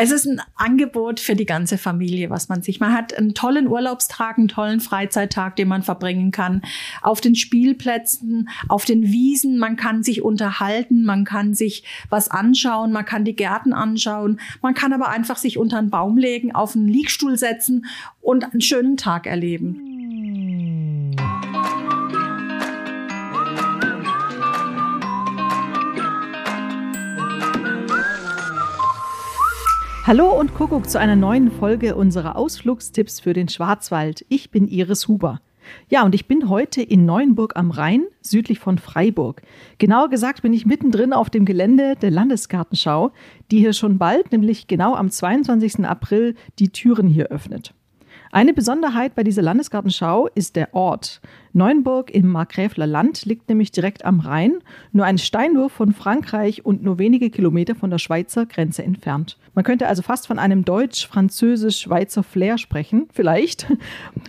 Es ist ein Angebot für die ganze Familie, was man sich. Man hat einen tollen Urlaubstag, einen tollen Freizeittag, den man verbringen kann. Auf den Spielplätzen, auf den Wiesen. Man kann sich unterhalten, man kann sich was anschauen, man kann die Gärten anschauen. Man kann aber einfach sich unter einen Baum legen, auf einen Liegstuhl setzen und einen schönen Tag erleben. Hallo und Kuckuck zu einer neuen Folge unserer Ausflugstipps für den Schwarzwald. Ich bin Iris Huber. Ja, und ich bin heute in Neuenburg am Rhein, südlich von Freiburg. Genauer gesagt bin ich mittendrin auf dem Gelände der Landesgartenschau, die hier schon bald, nämlich genau am 22. April, die Türen hier öffnet. Eine Besonderheit bei dieser Landesgartenschau ist der Ort. Neuenburg im Markgräfler Land liegt nämlich direkt am Rhein, nur ein Steinwurf von Frankreich und nur wenige Kilometer von der Schweizer Grenze entfernt. Man könnte also fast von einem deutsch-französisch-schweizer Flair sprechen, vielleicht.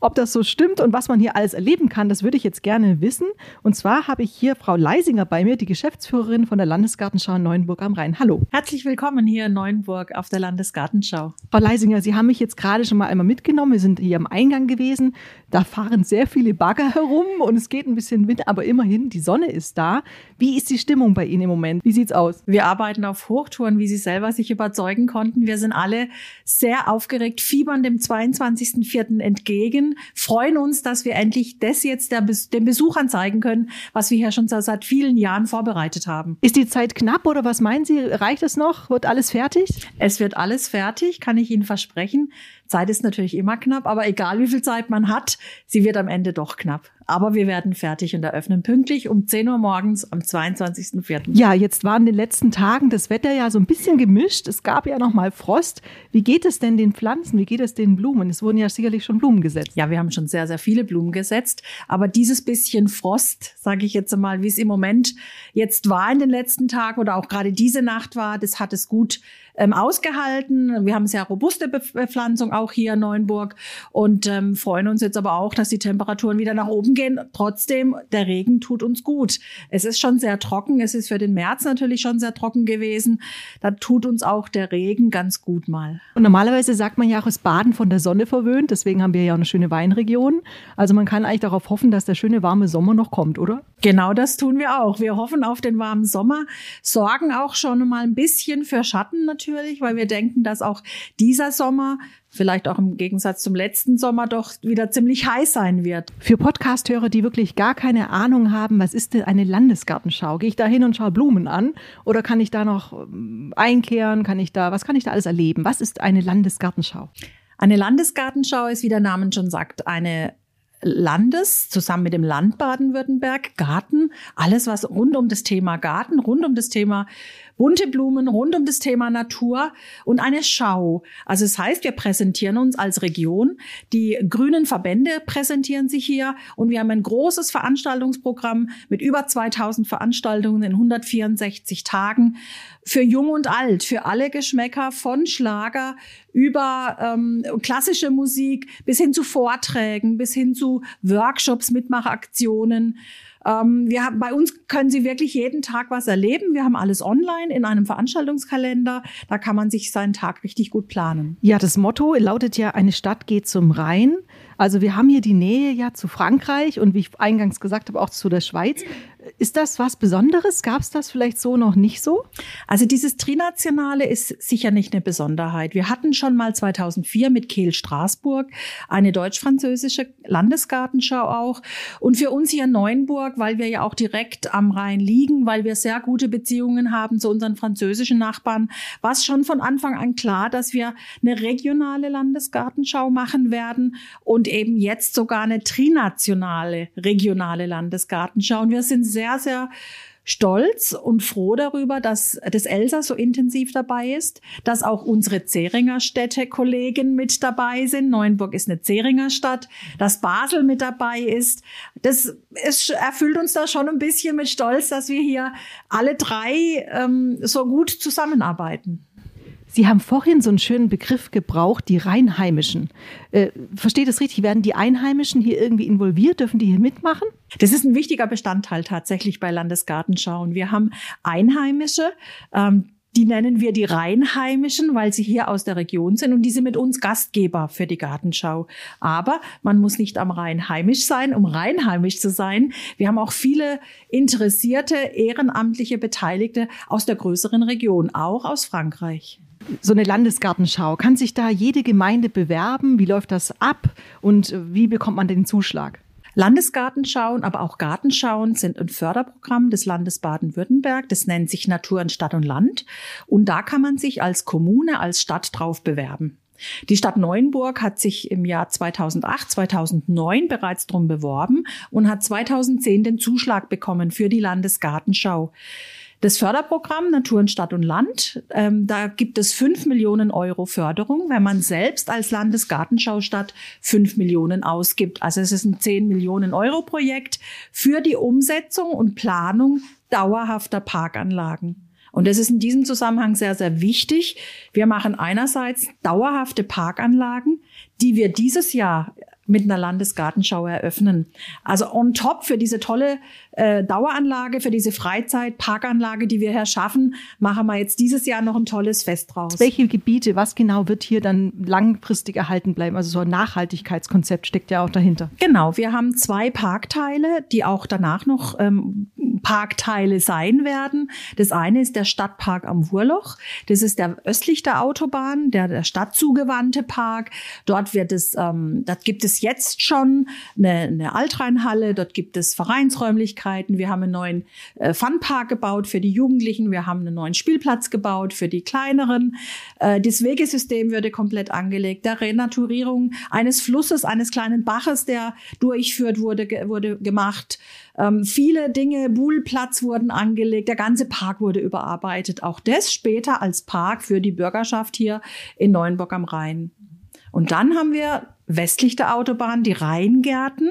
Ob das so stimmt und was man hier alles erleben kann, das würde ich jetzt gerne wissen. Und zwar habe ich hier Frau Leisinger bei mir, die Geschäftsführerin von der Landesgartenschau Neuenburg am Rhein. Hallo. Herzlich willkommen hier in Neuenburg auf der Landesgartenschau. Frau Leisinger, Sie haben mich jetzt gerade schon mal einmal mitgenommen. Wir sind hier am Eingang gewesen. Da fahren sehr viele Bagger herum und es geht ein bisschen Wind, aber immerhin, die Sonne ist da. Wie ist die Stimmung bei Ihnen im Moment? Wie sieht's aus? Wir arbeiten auf Hochtouren, wie Sie selber sich überzeugen konnten. Wir sind alle sehr aufgeregt, fiebern dem 22.04. entgegen, freuen uns, dass wir endlich das jetzt der, den Besuchern zeigen können, was wir hier schon seit vielen Jahren vorbereitet haben. Ist die Zeit knapp oder was meinen Sie? Reicht es noch? Wird alles fertig? Es wird alles fertig, kann ich Ihnen versprechen. Zeit ist natürlich immer knapp, aber egal wie viel Zeit man hat, sie wird am Ende doch knapp. Aber wir werden fertig und eröffnen pünktlich um 10 Uhr morgens am 22.04. Ja, jetzt war in den letzten Tagen das Wetter ja so ein bisschen gemischt. Es gab ja noch mal Frost. Wie geht es denn den Pflanzen? Wie geht es den Blumen? Es wurden ja sicherlich schon Blumen gesetzt. Ja, wir haben schon sehr, sehr viele Blumen gesetzt. Aber dieses bisschen Frost, sage ich jetzt mal, wie es im Moment jetzt war in den letzten Tagen oder auch gerade diese Nacht war, das hat es gut ähm, ausgehalten. Wir haben sehr robuste Bepflanzung auch hier in Neuenburg und ähm, freuen uns jetzt aber auch, dass die Temperaturen wieder nach oben gehen. Trotzdem, der Regen tut uns gut. Es ist schon sehr trocken. Es ist für den März natürlich schon sehr trocken gewesen. Da tut uns auch der Regen ganz gut mal. Und normalerweise sagt man ja auch, ist Baden von der Sonne verwöhnt. Deswegen haben wir ja auch eine schöne Weinregion. Also man kann eigentlich darauf hoffen, dass der schöne warme Sommer noch kommt, oder? Genau das tun wir auch. Wir hoffen auf den warmen Sommer, sorgen auch schon mal ein bisschen für Schatten natürlich, weil wir denken, dass auch dieser Sommer vielleicht auch im Gegensatz zum letzten Sommer doch wieder ziemlich heiß sein wird. Für Podcasthörer, die wirklich gar keine Ahnung haben, was ist denn eine Landesgartenschau? Gehe ich da hin und schaue Blumen an oder kann ich da noch ähm, einkehren? Kann ich da, was kann ich da alles erleben? Was ist eine Landesgartenschau? Eine Landesgartenschau ist, wie der Name schon sagt, eine Landes zusammen mit dem Land Baden-Württemberg, Garten, alles was rund um das Thema Garten, rund um das Thema bunte Blumen, rund um das Thema Natur und eine Schau. Also es das heißt, wir präsentieren uns als Region. Die grünen Verbände präsentieren sich hier und wir haben ein großes Veranstaltungsprogramm mit über 2000 Veranstaltungen in 164 Tagen für Jung und Alt, für alle Geschmäcker von Schlager über ähm, klassische Musik bis hin zu Vorträgen, bis hin zu Workshops, Mitmachaktionen. Ähm, wir bei uns können Sie wirklich jeden Tag was erleben. Wir haben alles online in einem Veranstaltungskalender. Da kann man sich seinen Tag richtig gut planen. Ja, das Motto lautet ja, eine Stadt geht zum Rhein. Also wir haben hier die Nähe ja zu Frankreich und wie ich eingangs gesagt habe, auch zu der Schweiz. Ist das was Besonderes? Gab es das vielleicht so noch nicht so? Also dieses Trinationale ist sicher nicht eine Besonderheit. Wir hatten schon mal 2004 mit Kehl Straßburg eine deutsch-französische Landesgartenschau auch. Und für uns hier in Neuenburg, weil wir ja auch direkt am Rhein liegen, weil wir sehr gute Beziehungen haben zu unseren französischen Nachbarn, war es schon von Anfang an klar, dass wir eine regionale Landesgartenschau machen werden und eben jetzt sogar eine trinationale, regionale Landesgartenschau. Und wir sind sehr, sehr stolz und froh darüber, dass das Elsass so intensiv dabei ist, dass auch unsere Zeringer Städte-Kollegen mit dabei sind. Neuenburg ist eine Zeringer Stadt, dass Basel mit dabei ist. Das es erfüllt uns da schon ein bisschen mit Stolz, dass wir hier alle drei ähm, so gut zusammenarbeiten. Sie haben vorhin so einen schönen Begriff gebraucht, die Rheinheimischen. Äh, versteht es richtig? Werden die Einheimischen hier irgendwie involviert? Dürfen die hier mitmachen? Das ist ein wichtiger Bestandteil tatsächlich bei Landesgartenschauen. Wir haben Einheimische, ähm, Die nennen wir die Rheinheimischen, weil sie hier aus der Region sind und die sind mit uns Gastgeber für die Gartenschau. Aber man muss nicht am Rhein heimisch sein, um rheinheimisch zu sein. Wir haben auch viele interessierte, ehrenamtliche Beteiligte aus der größeren Region, auch aus Frankreich. So eine Landesgartenschau, kann sich da jede Gemeinde bewerben? Wie läuft das ab und wie bekommt man den Zuschlag? Landesgartenschauen, aber auch Gartenschauen sind ein Förderprogramm des Landes Baden-Württemberg. Das nennt sich Natur in Stadt und Land. Und da kann man sich als Kommune, als Stadt drauf bewerben. Die Stadt Neuenburg hat sich im Jahr 2008, 2009 bereits drum beworben und hat 2010 den Zuschlag bekommen für die Landesgartenschau das Förderprogramm Natur in Stadt und Land. Ähm, da gibt es fünf Millionen Euro Förderung, wenn man selbst als Landesgartenschaustadt fünf Millionen ausgibt. Also es ist ein zehn Millionen Euro Projekt für die Umsetzung und Planung dauerhafter Parkanlagen. Und das ist in diesem Zusammenhang sehr, sehr wichtig. Wir machen einerseits dauerhafte Parkanlagen, die wir dieses Jahr mit einer Landesgartenschau eröffnen. Also on top für diese tolle äh, Daueranlage, für diese Freizeitparkanlage, die wir hier schaffen, machen wir jetzt dieses Jahr noch ein tolles Fest draus. Welche Gebiete, was genau wird hier dann langfristig erhalten bleiben? Also so ein Nachhaltigkeitskonzept steckt ja auch dahinter. Genau, wir haben zwei Parkteile, die auch danach noch ähm, Parkteile sein werden. Das eine ist der Stadtpark am Wurloch. Das ist der östlich der Autobahn, der, der stadtzugewandte Park. Dort wird es, ähm, dort gibt es jetzt schon eine, eine Altreinhalle, dort gibt es Vereinsräumlichkeiten. Wir haben einen neuen äh, Funpark gebaut für die Jugendlichen. Wir haben einen neuen Spielplatz gebaut für die kleineren. Äh, das Wegesystem würde komplett angelegt. Der Renaturierung eines Flusses, eines kleinen Baches, der durchführt wurde, wurde gemacht. Ähm, viele Dinge, Buhlplatz wurden angelegt, der ganze Park wurde überarbeitet. Auch das später als Park für die Bürgerschaft hier in Neuenburg am Rhein. Und dann haben wir westlich der Autobahn die Rheingärten.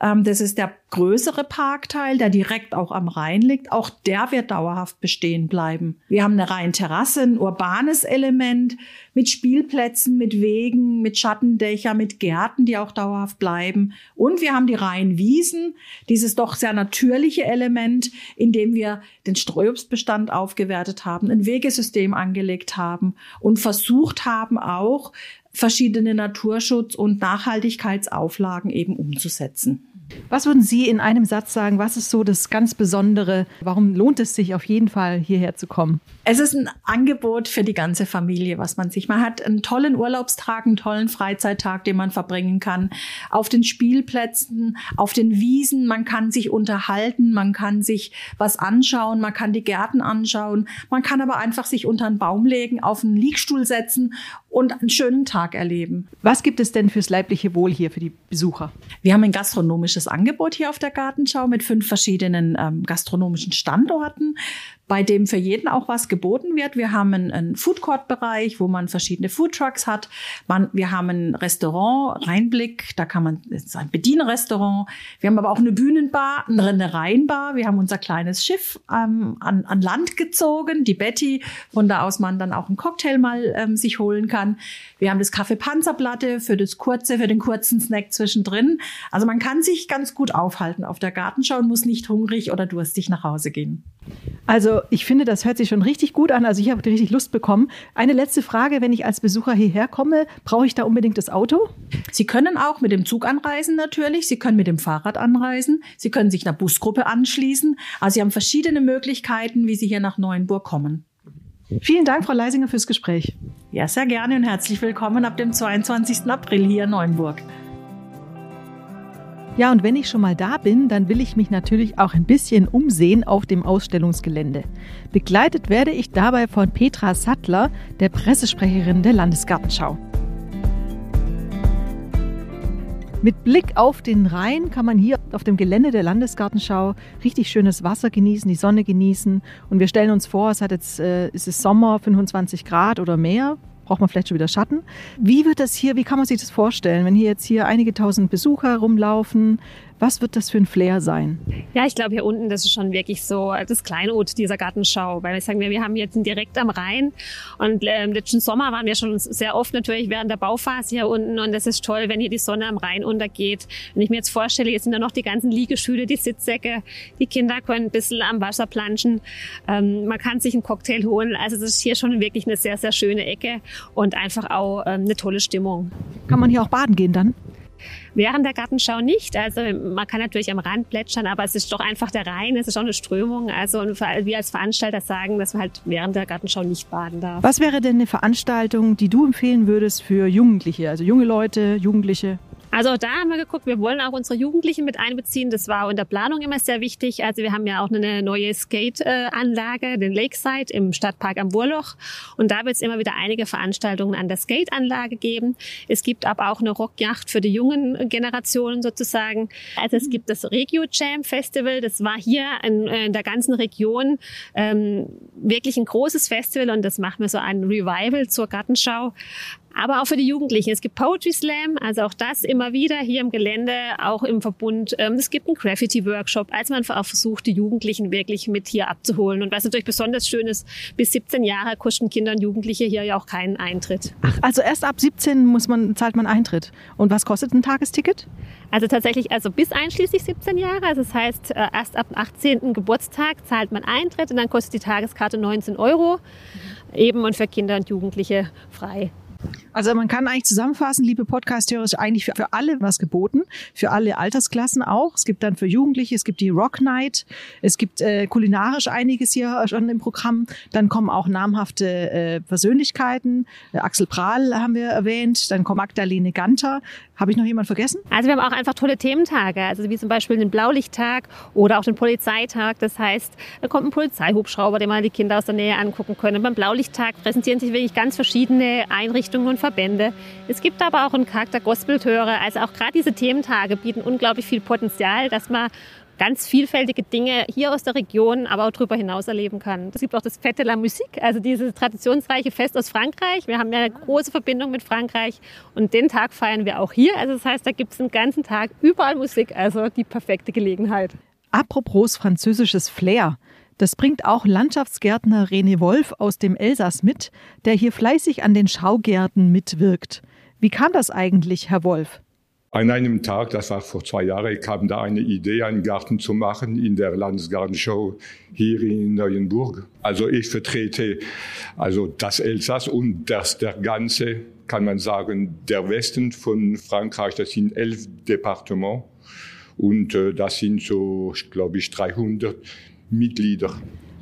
Ähm, das ist der größere Parkteil, der direkt auch am Rhein liegt. Auch der wird dauerhaft bestehen bleiben. Wir haben eine Rheinterrasse, ein urbanes Element mit Spielplätzen, mit Wegen, mit Schattendächer, mit Gärten, die auch dauerhaft bleiben. Und wir haben die Rheinwiesen, dieses doch sehr natürliche Element, in dem wir den Streuobstbestand aufgewertet haben, ein Wegesystem angelegt haben und versucht haben auch verschiedene Naturschutz- und Nachhaltigkeitsauflagen eben umzusetzen. Was würden Sie in einem Satz sagen? Was ist so das ganz Besondere? Warum lohnt es sich auf jeden Fall hierher zu kommen? Es ist ein Angebot für die ganze Familie, was man sich. Man hat einen tollen Urlaubstag, einen tollen Freizeittag, den man verbringen kann. Auf den Spielplätzen, auf den Wiesen. Man kann sich unterhalten, man kann sich was anschauen, man kann die Gärten anschauen. Man kann aber einfach sich unter einen Baum legen, auf einen Liegstuhl setzen und einen schönen Tag erleben. Was gibt es denn fürs leibliche Wohl hier für die Besucher? Wir haben ein gastronomisches Angebot hier auf der Gartenschau mit fünf verschiedenen ähm, gastronomischen Standorten bei dem für jeden auch was geboten wird. Wir haben einen, einen Food Court Bereich, wo man verschiedene Food Trucks hat. Man, wir haben ein Restaurant, Rheinblick, da kann man, das ist ein Bedienrestaurant. Wir haben aber auch eine Bühnenbar, eine Rheinbar. Wir haben unser kleines Schiff ähm, an, an Land gezogen, die Betty, von da aus man dann auch einen Cocktail mal ähm, sich holen kann. Wir haben das Kaffee Panzerplatte für das kurze, für den kurzen Snack zwischendrin. Also man kann sich ganz gut aufhalten auf der Gartenschau und muss nicht hungrig oder durstig nach Hause gehen. Also ich finde, das hört sich schon richtig gut an. Also ich habe richtig Lust bekommen. Eine letzte Frage, wenn ich als Besucher hierher komme, brauche ich da unbedingt das Auto? Sie können auch mit dem Zug anreisen natürlich. Sie können mit dem Fahrrad anreisen. Sie können sich einer Busgruppe anschließen. Also Sie haben verschiedene Möglichkeiten, wie Sie hier nach Neuenburg kommen. Vielen Dank, Frau Leisinger, fürs Gespräch. Ja, sehr gerne und herzlich willkommen ab dem 22. April hier in Neuenburg. Ja, und wenn ich schon mal da bin, dann will ich mich natürlich auch ein bisschen umsehen auf dem Ausstellungsgelände. Begleitet werde ich dabei von Petra Sattler, der Pressesprecherin der Landesgartenschau. Mit Blick auf den Rhein kann man hier auf dem Gelände der Landesgartenschau richtig schönes Wasser genießen, die Sonne genießen. Und wir stellen uns vor, es hat jetzt, äh, ist Sommer, 25 Grad oder mehr, braucht man vielleicht schon wieder Schatten. Wie wird das hier, wie kann man sich das vorstellen, wenn hier jetzt hier einige tausend Besucher rumlaufen? Was wird das für ein Flair sein? Ja, ich glaube hier unten, das ist schon wirklich so das Kleinod dieser Gartenschau, weil ich sagen wir, wir haben jetzt direkt am Rhein und äh, letzten Sommer waren wir schon sehr oft natürlich während der Bauphase hier unten und das ist toll, wenn hier die Sonne am Rhein untergeht. Wenn ich mir jetzt vorstelle, jetzt sind da noch die ganzen Liegestühle, die Sitzsäcke, die Kinder können ein bisschen am Wasser planschen, ähm, man kann sich einen Cocktail holen. Also das ist hier schon wirklich eine sehr, sehr schöne Ecke und einfach auch ähm, eine tolle Stimmung. Kann man hier auch baden gehen dann? Während der Gartenschau nicht. Also man kann natürlich am Rand plätschern, aber es ist doch einfach der Rhein, es ist auch eine Strömung. Also wir als Veranstalter sagen, dass man halt während der Gartenschau nicht baden darf. Was wäre denn eine Veranstaltung, die du empfehlen würdest für Jugendliche, also junge Leute, Jugendliche? Also da haben wir geguckt, wir wollen auch unsere Jugendlichen mit einbeziehen. Das war in der Planung immer sehr wichtig. Also wir haben ja auch eine neue Skate-Anlage, den Lakeside im Stadtpark am Wurloch. Und da wird es immer wieder einige Veranstaltungen an der Skate-Anlage geben. Es gibt aber auch eine Rockjacht für die jungen Generationen sozusagen. Also es gibt das Regio Jam Festival. Das war hier in, in der ganzen Region ähm, wirklich ein großes Festival und das machen wir so ein Revival zur Gartenschau aber auch für die Jugendlichen. Es gibt Poetry Slam, also auch das immer wieder hier im Gelände, auch im Verbund. Ähm, es gibt einen Graffiti-Workshop, als man auch versucht, die Jugendlichen wirklich mit hier abzuholen. Und was natürlich besonders schön ist, bis 17 Jahre kosten Kinder und Jugendliche hier ja auch keinen Eintritt. Ach, also erst ab 17 muss man, zahlt man Eintritt. Und was kostet ein Tagesticket? Also tatsächlich, also bis einschließlich 17 Jahre. Also das heißt, äh, erst ab dem 18. Geburtstag zahlt man Eintritt und dann kostet die Tageskarte 19 Euro. Mhm. Eben und für Kinder und Jugendliche frei. Also man kann eigentlich zusammenfassen, liebe Podcast-Hörer, ist eigentlich für, für alle was geboten, für alle Altersklassen auch. Es gibt dann für Jugendliche, es gibt die Rock Night, es gibt äh, kulinarisch einiges hier schon im Programm. Dann kommen auch namhafte äh, Persönlichkeiten. Äh, Axel Prahl haben wir erwähnt, dann kommt Magdalene Ganter. Habe ich noch jemand vergessen? Also wir haben auch einfach tolle Thementage, also wie zum Beispiel den Blaulichttag oder auch den Polizeitag. Das heißt, da kommt ein Polizeihubschrauber, den mal die Kinder aus der Nähe angucken können. beim Blaulichttag präsentieren sich wirklich ganz verschiedene Einrichtungen und Verbände. Es gibt aber auch einen Charakter Gospeltöre. Also auch gerade diese Thementage bieten unglaublich viel Potenzial, dass man ganz vielfältige Dinge hier aus der Region, aber auch darüber hinaus erleben kann. Es gibt auch das Fête de la Musique, also dieses traditionsreiche Fest aus Frankreich. Wir haben ja eine große Verbindung mit Frankreich und den Tag feiern wir auch hier. Also das heißt, da gibt es einen ganzen Tag überall Musik, also die perfekte Gelegenheit. Apropos französisches Flair. Das bringt auch Landschaftsgärtner René Wolf aus dem Elsass mit, der hier fleißig an den Schaugärten mitwirkt. Wie kam das eigentlich, Herr Wolf? An einem Tag, das war vor zwei Jahren, kam da eine Idee, einen Garten zu machen in der Landesgartenshow hier in Neuenburg. Also ich vertrete also das Elsass und das der ganze, kann man sagen, der Westen von Frankreich. Das sind elf Departements und äh, das sind so, glaube ich, 300 Mitglieder.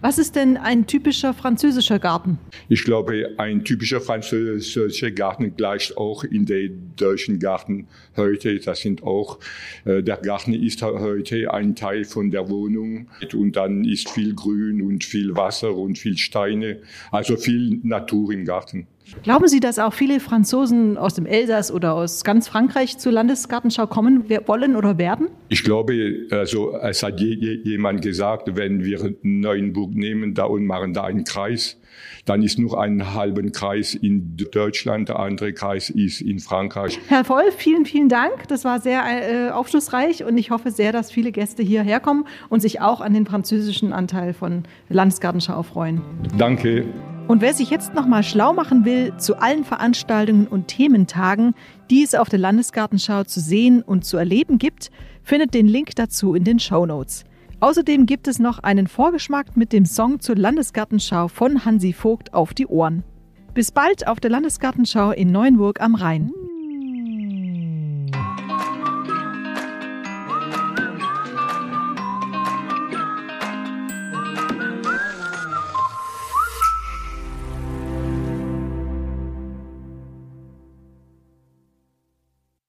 Was ist denn ein typischer französischer Garten? Ich glaube, ein typischer französischer Garten gleicht auch in den deutschen Garten heute. Das sind auch, äh, der Garten ist heute ein Teil von der Wohnung und dann ist viel Grün und viel Wasser und viel Steine, also viel Natur im Garten. Glauben Sie, dass auch viele Franzosen aus dem Elsass oder aus ganz Frankreich zur Landesgartenschau kommen wollen oder werden? Ich glaube, also es hat jemand gesagt, wenn wir Neuenburg nehmen da und machen da einen Kreis, dann ist nur ein halben Kreis in Deutschland, der andere Kreis ist in Frankreich. Herr Voll, vielen, vielen Dank. Das war sehr äh, aufschlussreich und ich hoffe sehr, dass viele Gäste hierher kommen und sich auch an den französischen Anteil von Landesgartenschau freuen. Danke. Und wer sich jetzt nochmal schlau machen will zu allen Veranstaltungen und Thementagen, die es auf der Landesgartenschau zu sehen und zu erleben gibt, findet den Link dazu in den Show Notes. Außerdem gibt es noch einen Vorgeschmack mit dem Song zur Landesgartenschau von Hansi Vogt auf die Ohren. Bis bald auf der Landesgartenschau in Neuenburg am Rhein.